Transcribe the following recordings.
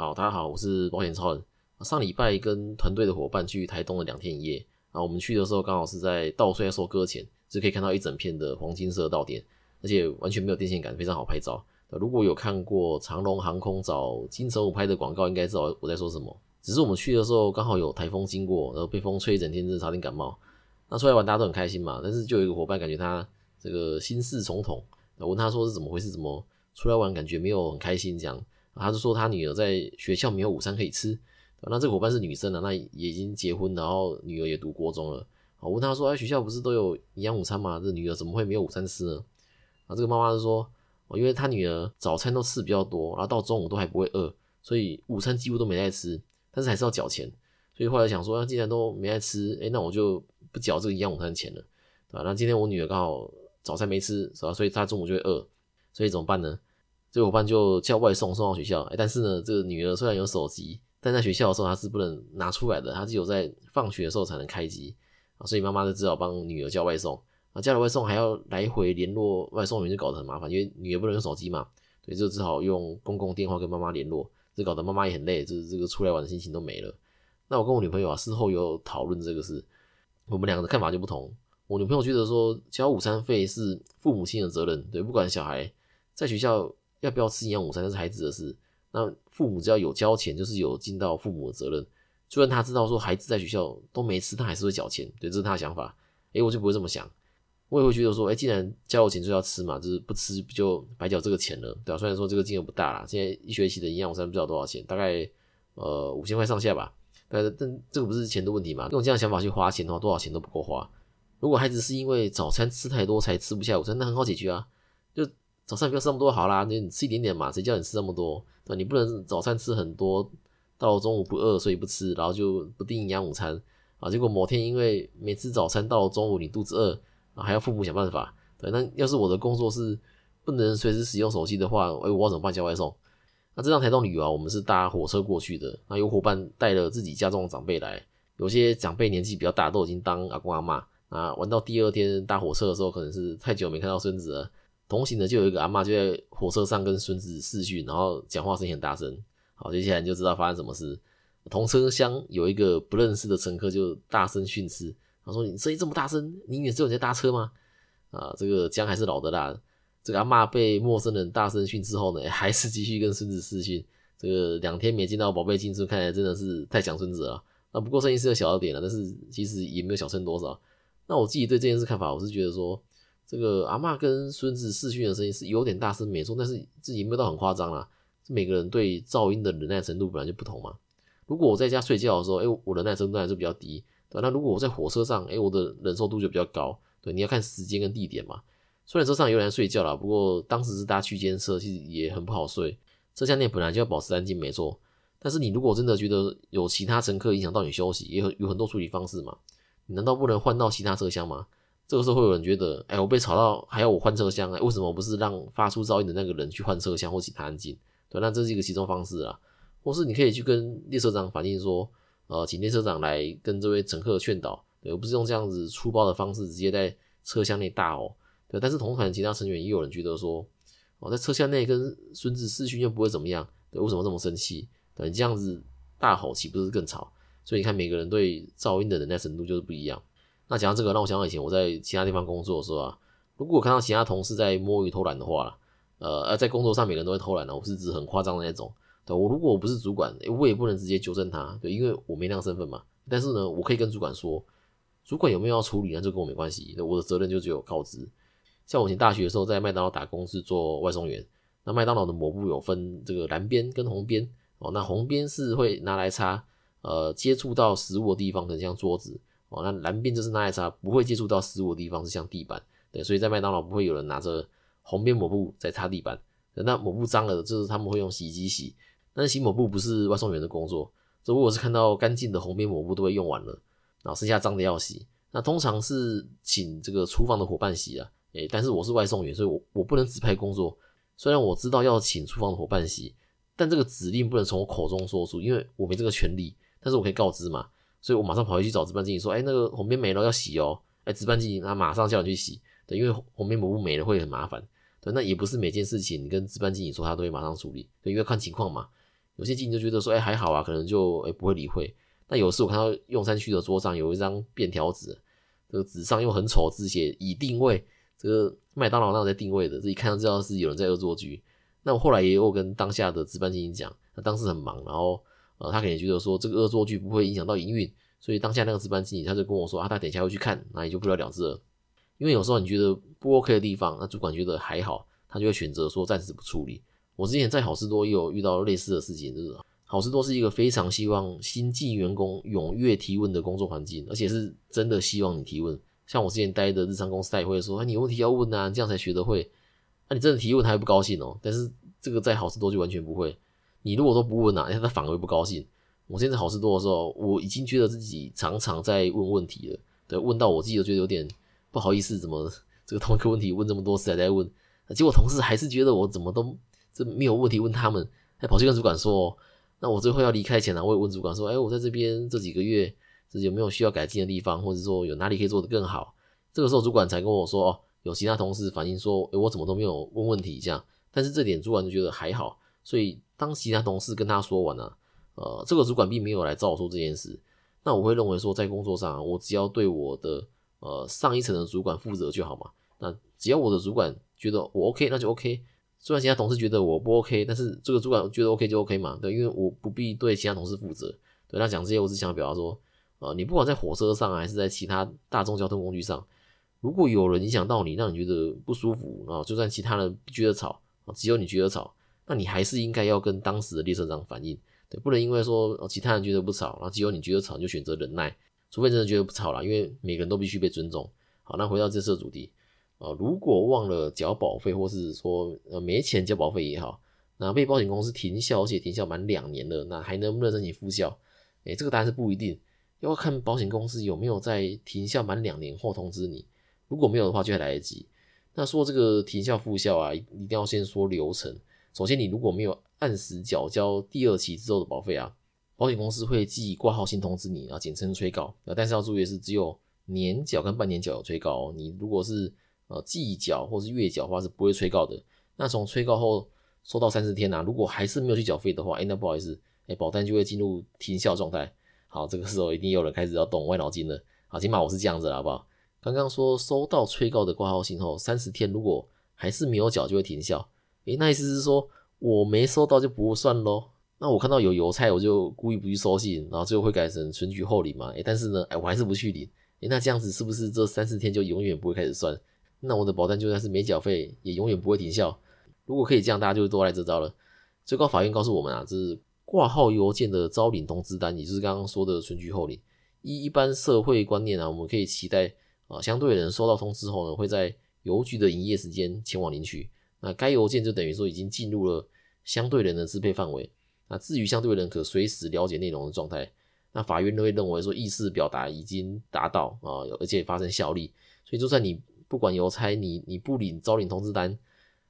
好，大家好，我是保险超人。上礼拜跟团队的伙伴去台东的两天一夜啊，我们去的时候刚好是在稻穗收割前，就可以看到一整片的黄金色稻田，而且完全没有电线杆，非常好拍照。如果有看过长龙航空找金城武拍的广告，应该知道我在说什么。只是我们去的时候刚好有台风经过，然后被风吹一整天，真的差点感冒。那出来玩大家都很开心嘛，但是就有一个伙伴感觉他这个心事重重，我问他说是怎么回事，怎么出来玩感觉没有很开心这样。他是说他女儿在学校没有午餐可以吃。那这个伙伴是女生啊，那也已经结婚，然后女儿也读国中了。我问他说：“哎，学校不是都有营养午餐吗？这女儿怎么会没有午餐吃呢？”啊，这个妈妈是说：“哦，因为她女儿早餐都吃比较多，然后到中午都还不会饿，所以午餐几乎都没在吃，但是还是要缴钱。所以后来想说，那既然都没在吃，哎，那我就不缴这个营养午餐钱了，对吧？那今天我女儿刚好早餐没吃，是吧？所以她中午就会饿，所以怎么办呢？这个伙伴就叫外送送到学校。哎，但是呢，这个女儿虽然有手机。但在学校的时候，她是不能拿出来的，她只有在放学的时候才能开机啊，所以妈妈就只好帮女儿叫外送啊，叫了外送还要来回联络外送员，就搞得很麻烦，因为女儿不能用手机嘛，所以就只好用公共电话跟妈妈联络，这搞得妈妈也很累，就是这个出来玩的心情都没了。那我跟我女朋友啊，事后有讨论这个事，我们两个的看法就不同。我女朋友觉得说，交午餐费是父母亲的责任，对，不管小孩在学校要不要吃营养午餐，那是孩子的事。那父母只要有交钱，就是有尽到父母的责任。虽然他知道说孩子在学校都没吃，他还是会缴钱，对，这是他的想法。诶，我就不会这么想，我也会觉得说，诶，既然交了钱就要吃嘛，就是不吃不就白缴这个钱了，对吧？虽然说这个金额不大啦，现在一学期的营养午餐不知道多少钱，大概呃五千块上下吧。但但这个不是钱的问题嘛？用这样想法去花钱的话，多少钱都不够花。如果孩子是因为早餐吃太多才吃不下午餐，那很好解决啊，早餐不要吃那么多好啦，你吃一点点嘛，谁叫你吃那么多？对你不能早餐吃很多，到中午不饿所以不吃，然后就不订营养午餐啊。结果某天因为没吃早餐，到了中午你肚子饿啊，还要父母想办法。对，那要是我的工作是不能随时使用手机的话，哎，我怎么办？叫外送？那这趟台东旅游啊，我们是搭火车过去的，那有伙伴带了自己家中的长辈来，有些长辈年纪比较大，都已经当阿公阿妈啊。玩到第二天搭火车的时候，可能是太久没看到孙子了。同行的就有一个阿妈就在火车上跟孙子视讯，然后讲话声音很大声。好，接下来就知道发生什么事。同车厢有一个不认识的乘客就大声训斥，他说：“你声音这么大声，你以为只有你在搭车吗？”啊，这个姜还是老的辣。这个阿妈被陌生人大声训斥后呢，还是继续跟孙子视讯。这个两天没见到宝贝进出，看来真的是太想孙子了。那不过声音是有小了点了，但是其实也没有小声多少。那我自己对这件事看法，我是觉得说。这个阿妈跟孙子视讯的声音是有点大声，没错，但是自己没有到很夸张啦。每个人对噪音的忍耐程度本来就不同嘛。如果我在家睡觉的时候，哎，我忍耐程度还是比较低，对。那如果我在火车上，哎，我的忍受度就比较高，对。你要看时间跟地点嘛。虽然车上有人睡觉了，不过当时是搭区间车，其实也很不好睡。车厢内本来就要保持安静，没错。但是你如果真的觉得有其他乘客影响到你休息，也有有很多处理方式嘛。你难道不能换到其他车厢吗？这个时候会有人觉得，哎，我被吵到，还要我换车厢，哎，为什么不是让发出噪音的那个人去换车厢或其他安静？对，那这是一个其中方式啦，或是你可以去跟列车长反映说，呃，请列车长来跟这位乘客劝导，对，而不是用这样子粗暴的方式直接在车厢内大吼。对，但是同团其他成员也有人觉得说，哦，在车厢内跟孙子视讯又不会怎么样，对，为什么这么生气？对，你这样子大吼岂不是更吵？所以你看每个人对噪音的忍耐程度就是不一样。那讲到这个，让我想到以前我在其他地方工作的时候，如果我看到其他同事在摸鱼偷懒的话，呃，在工作上每个人都会偷懒的，我是指很夸张的那种。对我如果我不是主管，我也不能直接纠正他，对，因为我没那个身份嘛。但是呢，我可以跟主管说，主管有没有要处理，那就跟我没关系，我的责任就只有告知。像我以前大学的时候在麦当劳打工是做外送员，那麦当劳的抹布有分这个蓝边跟红边哦，那红边是会拿来擦，呃，接触到食物的地方，可能像桌子。哦，那蓝边就是那一擦不会接触到食物的地方，是像地板，对，所以在麦当劳不会有人拿着红边抹布在擦地板。那抹布脏了，就是他们会用洗衣机洗。但是洗抹布不是外送员的工作，如果是看到干净的红边抹布都会用完了，然后剩下脏的要洗。那通常是请这个厨房的伙伴洗啊，诶，但是我是外送员，所以我我不能指派工作。虽然我知道要请厨房的伙伴洗，但这个指令不能从我口中说出，因为我没这个权利。但是我可以告知嘛。所以我马上跑回去找值班经理说：“哎，那个红边没了，要洗哦。”哎，值班经理他马上叫你去洗，对，因为红边抹布没了会很麻烦。对，那也不是每件事情你跟值班经理说他都会马上处理，对，因为看情况嘛。有些经理就觉得说，哎，还好啊，可能就哎不会理会。那有时我看到用餐区的桌上有一张便条纸，这个纸上用很丑字写已定位，这个麦当劳那在定位的，这一看就知道是有人在恶作剧。那我后来也有跟当下的值班经理讲，他当时很忙，然后呃他可能觉得说这个恶作剧不会影响到营运，所以当下那个值班经理他就跟我说啊，他等一下会去看，那也就不了了之了。因为有时候你觉得不 OK 的地方，那主管觉得还好，他就会选择说暂时不处理。我之前在好事多也有遇到类似的事情，就是好事多是一个非常希望新进员工踊跃提问的工作环境，而且是真的希望你提问。像我之前待的日常公司，他也会说，哎，你有问题要问啊，这样才学得会。那你真的提问，他还不高兴哦。但是这个在好事多就完全不会。你如果都不问啊，他反而会不高兴。我现在好事多的时候，我已经觉得自己常常在问问题了，对，问到我自己都觉得有点不好意思，怎么这个同一个问题问这么多次还在问？结果同事还是觉得我怎么都这没有问题问他们，还跑去跟主管说。那我最后要离开前呢，我也问主管说，哎，我在这边这几个月，这有没有需要改进的地方，或者说有哪里可以做得更好？这个时候主管才跟我说，哦。有其他同事反映说，诶，我怎么都没有问问题这样，但是这点主管就觉得还好，所以当其他同事跟他说完了，呃，这个主管并没有来找我说这件事，那我会认为说，在工作上，我只要对我的呃上一层的主管负责就好嘛。那只要我的主管觉得我 OK，那就 OK。虽然其他同事觉得我不 OK，但是这个主管觉得 OK 就 OK 嘛，对，因为我不必对其他同事负责。对他讲这些，我是想表达说，呃，你不管在火车上还是在其他大众交通工具上。如果有人影响到你，让你觉得不舒服啊，就算其他人觉得吵，只有你觉得吵，那你还是应该要跟当时的列车长反映，对，不能因为说其他人觉得不吵，然后只有你觉得吵，就选择忍耐，除非真的觉得不吵了，因为每个人都必须被尊重。好，那回到这次的主题呃，如果忘了缴保费，或是说呃没钱交保费也好，那被保险公司停效，而且停效满两年了，那还能不能申请复效？哎，这个答案是不一定，要看保险公司有没有在停效满两年后通知你。如果没有的话，就会来得及。那说这个停效复效啊，一定要先说流程。首先，你如果没有按时缴交第二期之后的保费啊，保险公司会寄挂号信通知你啊，简称催告。啊，但是要注意的是，只有年缴跟半年缴有催告哦。你如果是呃季缴或是月缴的话，是不会催告的。那从催告后收到三十天呐，如果还是没有去缴费的话，哎，那不好意思，哎，保单就会进入停效状态。好，这个时候一定有人开始要动歪脑筋了。好，起码我是这样子了，好不好？刚刚说收到催告的挂号信后三十天，如果还是没有缴就会停效。诶，那意思是说我没收到就不算咯。那我看到有邮差，我就故意不去收信，然后最后会改成存取后领嘛？诶，但是呢，诶，我还是不去领。诶，那这样子是不是这三四天就永远不会开始算？那我的保单就算是没缴费，也永远不会停效。如果可以这样，大家就多来这招了。最高法院告诉我们啊，这是挂号邮件的招领通知单，也就是刚刚说的存取后领。一一般社会观念啊，我们可以期待。啊，相对人收到通知后呢，会在邮局的营业时间前往领取。那该邮件就等于说已经进入了相对人的支配范围。那至于相对人可随时了解内容的状态，那法院都会认为说意思表达已经达到啊，而且发生效力。所以就算你不管邮差，你你不领招领通知单，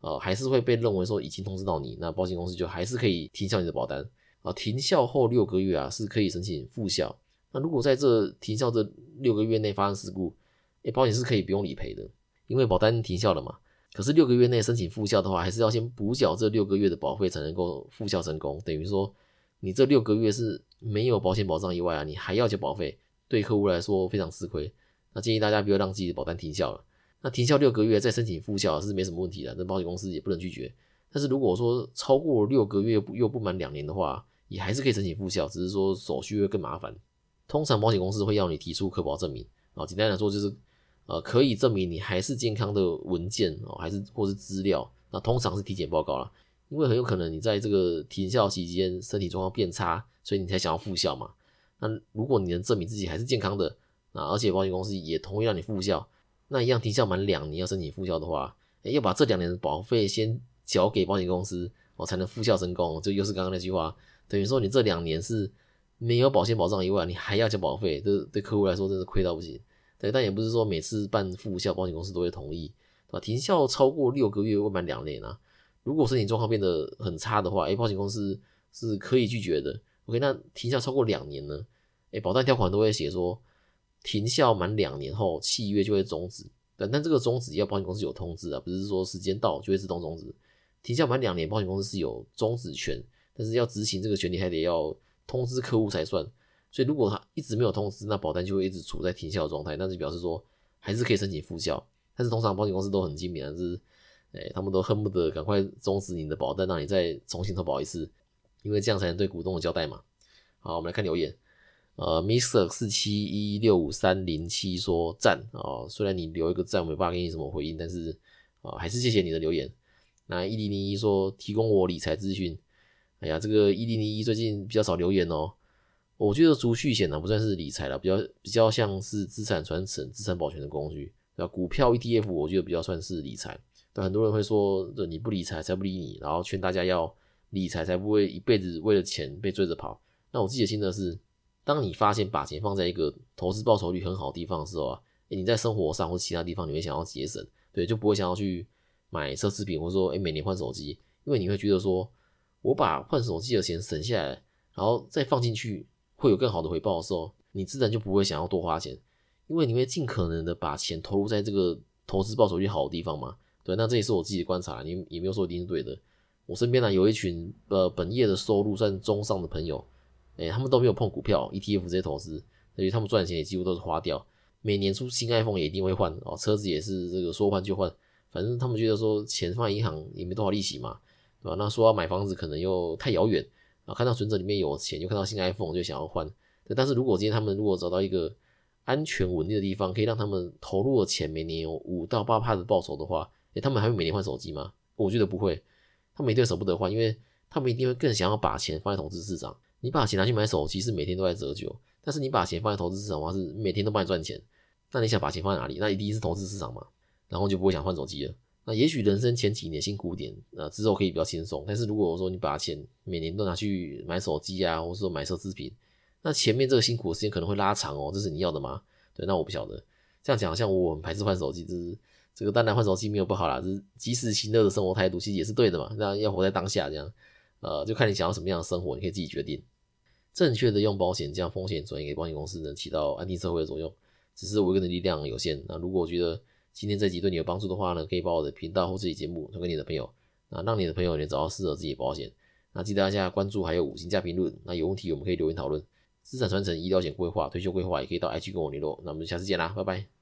呃，还是会被认为说已经通知到你，那保险公司就还是可以停效你的保单。啊，停效后六个月啊，是可以申请复效。那如果在这停效这六个月内发生事故，诶，保险是可以不用理赔的，因为保单停效了嘛。可是六个月内申请复效的话，还是要先补缴这六个月的保费才能够复效成功。等于说，你这六个月是没有保险保障以外啊，你还要交保费，对客户来说非常吃亏。那建议大家不要让自己的保单停效了。那停效六个月再申请复效是没什么问题的，那保险公司也不能拒绝。但是如果说超过六个月又不满两年的话，也还是可以申请复效，只是说手续会更麻烦。通常保险公司会要你提出可保证明啊，简单来说就是。呃，可以证明你还是健康的文件哦，还是或是资料，那通常是体检报告啦，因为很有可能你在这个停校期间身体状况变差，所以你才想要复校嘛。那如果你能证明自己还是健康的，那而且保险公司也同意让你复校，那一样停校满两年要申请复校的话，要把这两年的保费先缴给保险公司，哦才能复校成功。这又是刚刚那句话，等于说你这两年是没有保险保障以外，你还要交保费，这对客户来说真是亏到不行。对，但也不是说每次办复效，保险公司都会同意，对吧？停效超过六个月未满两年啊，如果身体状况变得很差的话，哎，保险公司是可以拒绝的。OK，那停效超过两年呢？哎，保单条款都会写说，停效满两年后，契约就会终止。但但这个终止要保险公司有通知啊，不是说时间到就会自动终止。停效满两年，保险公司是有终止权，但是要执行这个权利还得要通知客户才算。所以如果他一直没有通知，那保单就会一直处在停效状态，那就表示说还是可以申请复效。但是通常保险公司都很精明啊，就是哎，他们都恨不得赶快终止你的保单，让你再重新投保一次，因为这样才能对股东的交代嘛。好，我们来看留言。呃，Mr 四七一六五三零七说赞哦，虽然你留一个赞，我没办法给你什么回应，但是啊，还是谢谢你的留言。那一零零一说提供我理财资讯，哎呀，这个一零零一最近比较少留言哦。我觉得储蓄险呢不算是理财了，比较比较像是资产传承、资产保全的工具。那股票 ETF 我觉得比较算是理财。但很多人会说，这你不理财才不理你，然后劝大家要理财才不会一辈子为了钱被追着跑。那我自己的心得是，当你发现把钱放在一个投资报酬率很好的地方的时候啊，你在生活上或其他地方你会想要节省，对，就不会想要去买奢侈品，或者说哎每年换手机，因为你会觉得说，我把换手机的钱省下来，然后再放进去。会有更好的回报的时候，你自然就不会想要多花钱，因为你会尽可能的把钱投入在这个投资报酬率好的地方嘛。对，那这也是我自己的观察，你也没有说一定是对的。我身边呢有一群呃本业的收入算中上的朋友，哎，他们都没有碰股票、ETF 这些投资，所以他们赚钱也几乎都是花掉。每年出新 iPhone 也一定会换哦，车子也是这个说换就换，反正他们觉得说钱放银行也没多少利息嘛，对吧？那说要买房子可能又太遥远。啊，看到存折里面有钱，就看到新 iPhone 就想要换。但是如果今天他们如果找到一个安全稳定的地方，可以让他们投入的钱每年有五到八帕的报酬的话，诶，他们还会每年换手机吗？我觉得不会，他们一定舍不得换，因为他们一定会更想要把钱放在投资市场。你把钱拿去买手机是每天都在折旧，但是你把钱放在投资市场的话是每天都帮你赚钱。那你想把钱放在哪里？那一定是投资市场嘛，然后就不会想换手机了。那也许人生前几年辛苦点，那之后可以比较轻松。但是如果说你把钱每年都拿去买手机啊，或者说买奢侈品，那前面这个辛苦的时间可能会拉长哦。这是你要的吗？对，那我不晓得。这样讲，像我们排斥换手机，就是这个当然换手机没有不好啦，就是及时行乐的生活态度其实也是对的嘛。那要活在当下，这样，呃，就看你想要什么样的生活，你可以自己决定。正确的用保险将风险转移给保险公司，能起到安定社会的作用。只是我个人力量有限。那如果我觉得，今天这集对你有帮助的话呢，可以把我的频道或这期节目传给你的朋友，那让你的朋友也找到适合自己的保险。那记得大家关注，还有五星加评论。那有问题我们可以留言讨论。资产传承、医疗险规划、退休规划也可以到 IG 跟我联络。那我们下次见啦，拜拜。